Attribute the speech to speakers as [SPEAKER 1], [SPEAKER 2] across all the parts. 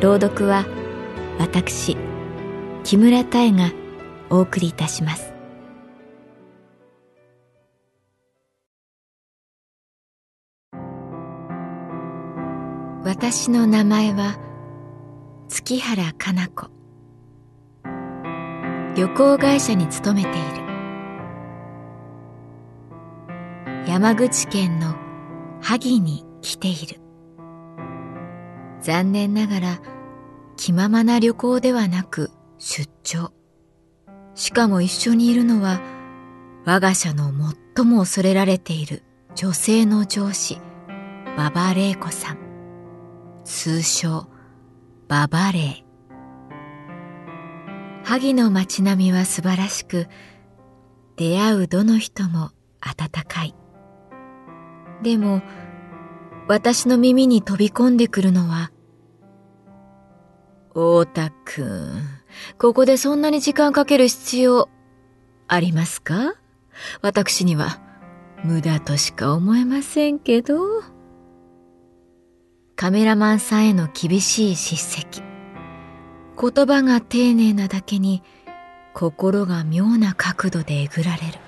[SPEAKER 1] 朗読は私木村多江がお送りいたします。私の名前は月原かな子。旅行会社に勤めている。山口県の萩に来ている。残念ながら気ままな旅行ではなく出張。しかも一緒にいるのは我が社の最も恐れられている女性の上司馬場玲子さん。通称馬場玲。萩の街並みは素晴らしく出会うどの人も温かい。でも、私の耳に飛び込んでくるのは、太田くん、ここでそんなに時間かける必要ありますか？私には無駄としか思えませんけど。カメラマンさんへの厳しい叱責。言葉が丁寧なだけに心が妙な角度でえぐられる。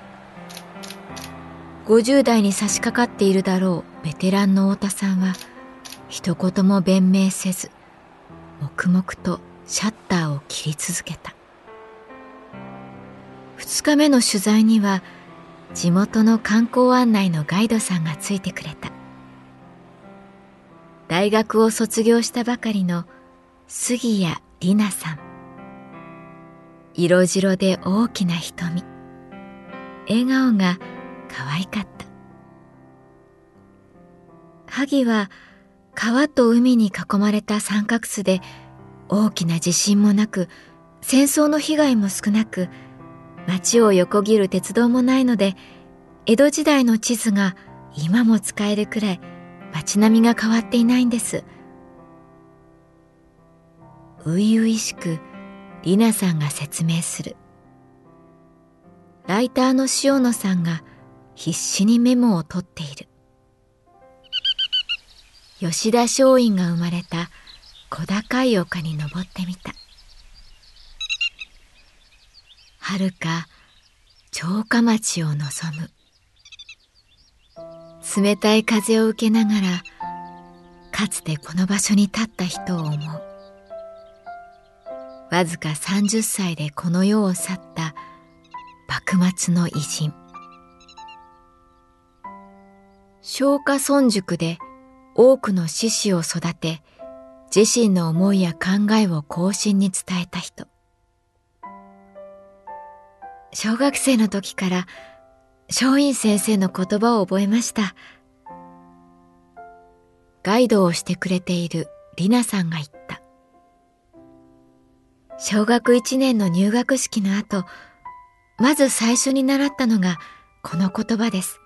[SPEAKER 1] 50代に差し掛かっているだろうベテランの太田さんは一言も弁明せず黙々とシャッターを切り続けた。2日目の取材には地元の観光案内のガイドさんがついてくれた。大学を卒業したばかりの杉谷里奈さん。色白で大きな瞳。笑顔が可愛かった。萩は川と海に囲まれた三角巣で大きな地震もなく戦争の被害も少なく街を横切る鉄道もないので江戸時代の地図が今も使えるくらい街並みが変わっていないんです。初々しく里奈さんが説明する。ライターの塩野さんが必死にメモを取っている吉田松陰が生まれた小高い丘に登ってみた。遥か城下町を望む。冷たい風を受けながらかつてこの場所に立った人を思う。わずか30歳でこの世を去った幕末の偉人。松下村塾で多くの志士を育て、自身の思いや考えを後進に伝えた人。小学生の時から松陰先生の言葉を覚えました。ガイドをしてくれている里奈さんが言った。小学1年の入学式の後、まず最初に習ったのがこの言葉です。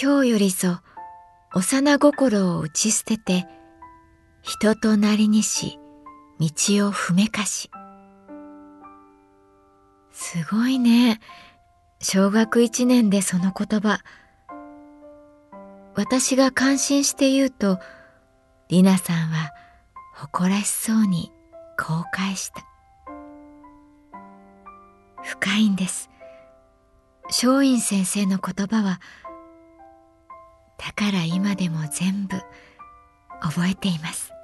[SPEAKER 1] 今日よりぞ幼心を打ち捨てて人となりにし道を踏めかし。すごいね。小学一年でその言葉。私が感心して言うとりなさんは誇らしそうにこう返した。深いんです。松陰先生の言葉はだから今でも全部覚えています。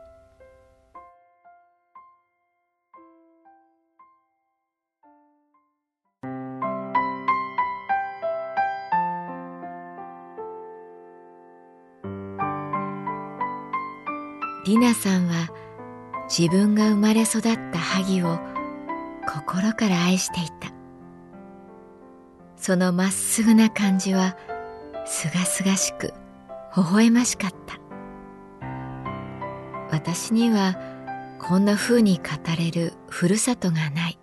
[SPEAKER 1] りなさんは自分が生まれ育った萩を心から愛していた。そのまっすぐな感じはすがすがしく微笑ましかった。私にはこんな風に語れるふるさとがない。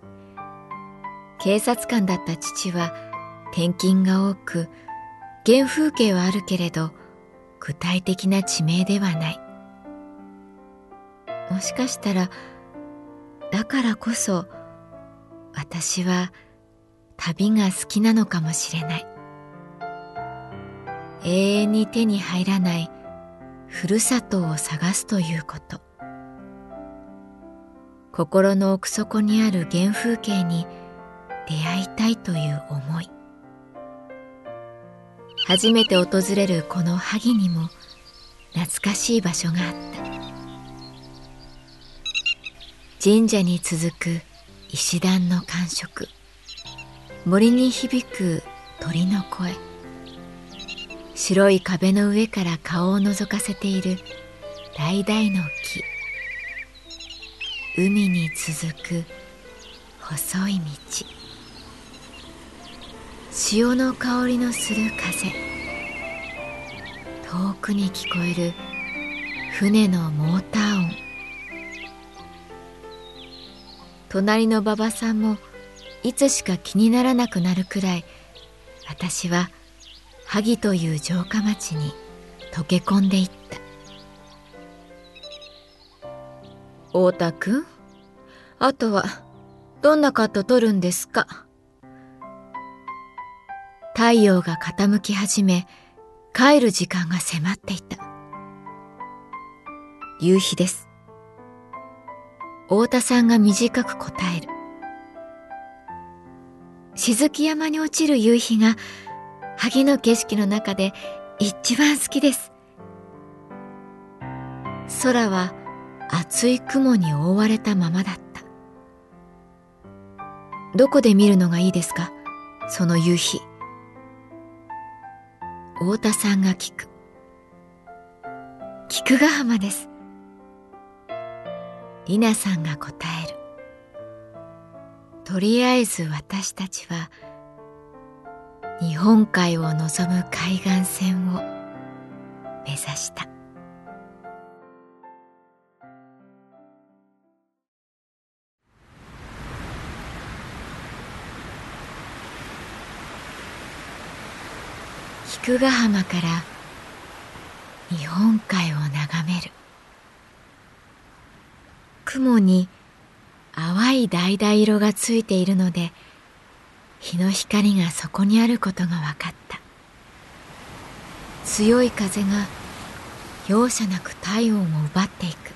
[SPEAKER 1] 警察官だった父は転勤が多く原風景はあるけれど具体的な地名ではない。もしかしたらだからこそ私は旅が好きなのかもしれない。永遠に手に入らないふるさとを探すということ。心の奥底にある原風景に出会いたいという思い。初めて訪れるこの萩にも懐かしい場所があった。神社に続く石段の感触。森に響く鳥の声。白い壁の上から顔を覗かせている橙の木海に続く細い道潮の香りのする風遠くに聞こえる船のモーター音隣の馬場さんもいつしか気にならなくなるくらい私は萩という城下町に溶け込んでいった。太田君あとはどんなカット取るんですか？太陽が傾き始め帰る時間が迫っていた。夕日です。太田さんが短く答える。静木山に落ちる夕日が萩の景色の中で一番好きです。空は厚い雲に覆われたままだった。どこで見るのがいいですか？その夕日。太田さんが聞く。菊ヶ浜です。りなさんが答えるとりあえず私たちは日本海を望む海岸線を目指した。菊ヶ浜から日本海を眺める。雲に淡い橙色がついているので日の光がそこにあることが分かった強い風が容赦なく体温を奪っていく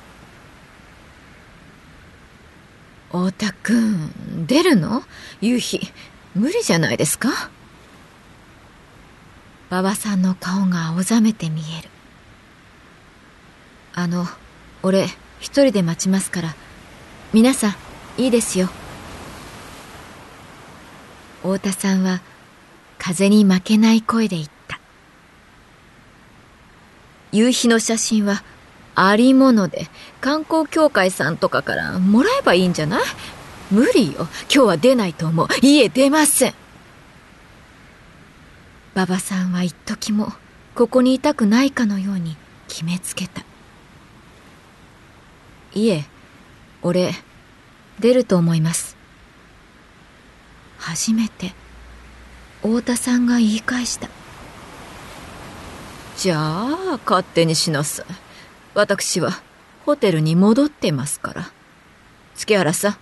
[SPEAKER 1] 太田君出るの？夕日無理じゃないですか？馬場さんの顔が青ざめて見えるあの俺一人で待ちますから。皆さん、いいですよ。太田さんは風に負けない声で言った。夕日の写真はありもので観光協会さんとかからもらえばいいんじゃない？無理よ。今日は出ないと思う。いえ、出ません。馬場さんは一時もここにいたくないかのように決めつけた。いえ、俺、出ると思います。初めて、太田さんが言い返した。じゃあ、勝手にしなさい。私は、ホテルに戻ってますから。月原さん、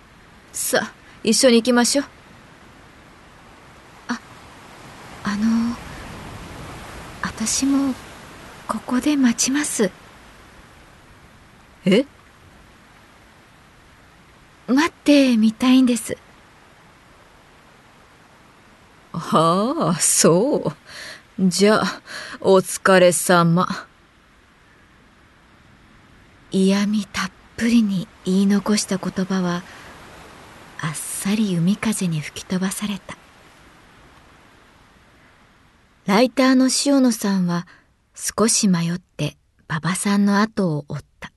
[SPEAKER 1] さあ、一緒に行きましょう。あ、あの、私も、ここで待ちます。え？待ってみたいんです。はあ、そう。じゃあ、お疲れ様。嫌味たっぷりに言い残した言葉はあっさり海風に吹き飛ばされたライターの塩野さんは少し迷って馬場さんの後を追った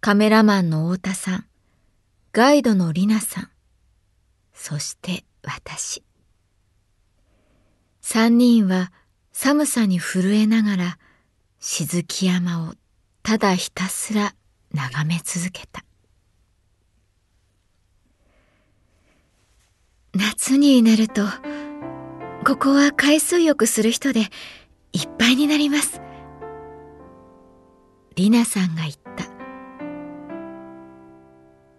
[SPEAKER 1] カメラマンの太田さんガイドのリナさんそして私。三人は寒さに震えながら静木山をただひたすら眺め続けた。夏になるとここは海水浴する人でいっぱいになります。りなさんが言った。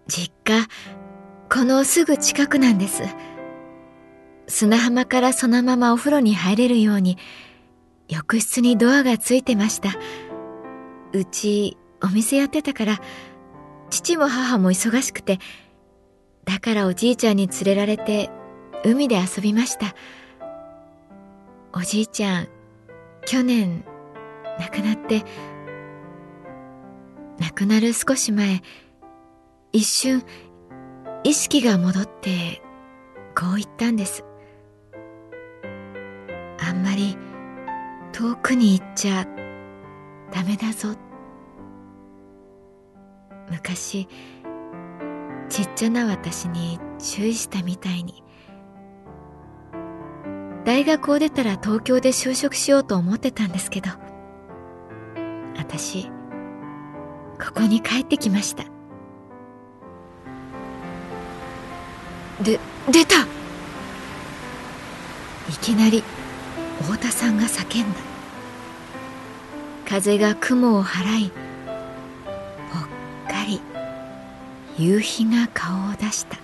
[SPEAKER 1] 実家このすぐ近くなんです。砂浜からそのままお風呂に入れるように浴室にドアがついてました。うちお店やってたから父も母も忙しくてだからおじいちゃんに連れられて海で遊びました。おじいちゃん去年亡くなって亡くなる少し前一瞬意識が戻ってこう言ったんです。あんまり遠くに行っちゃダメだぞ。昔ちっちゃな私に注意したみたいに。大学を出たら東京で就職しようと思ってたんですけど私ここに帰ってきました。で出た。いきなり太田さんが叫んだ。風が雲を払いぽっかり夕日が顔を出した。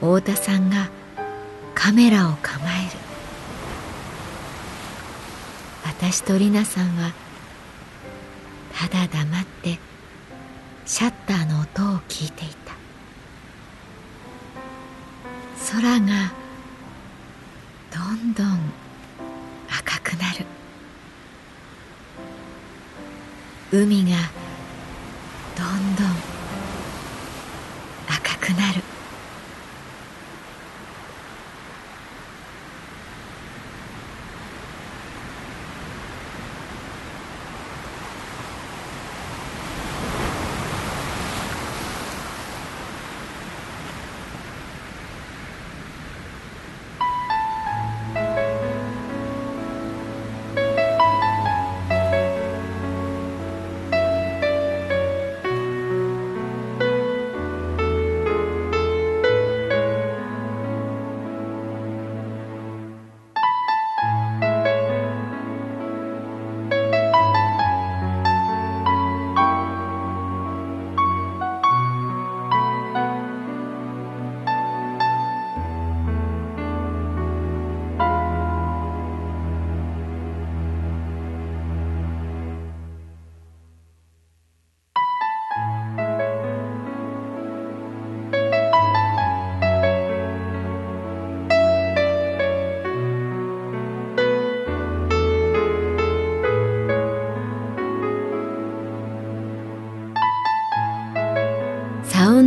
[SPEAKER 1] 太田さんがカメラを構える。私とりなさんはただ黙ってシャッターの音を聞いていた。空がどんどん赤くなる。海がどんどん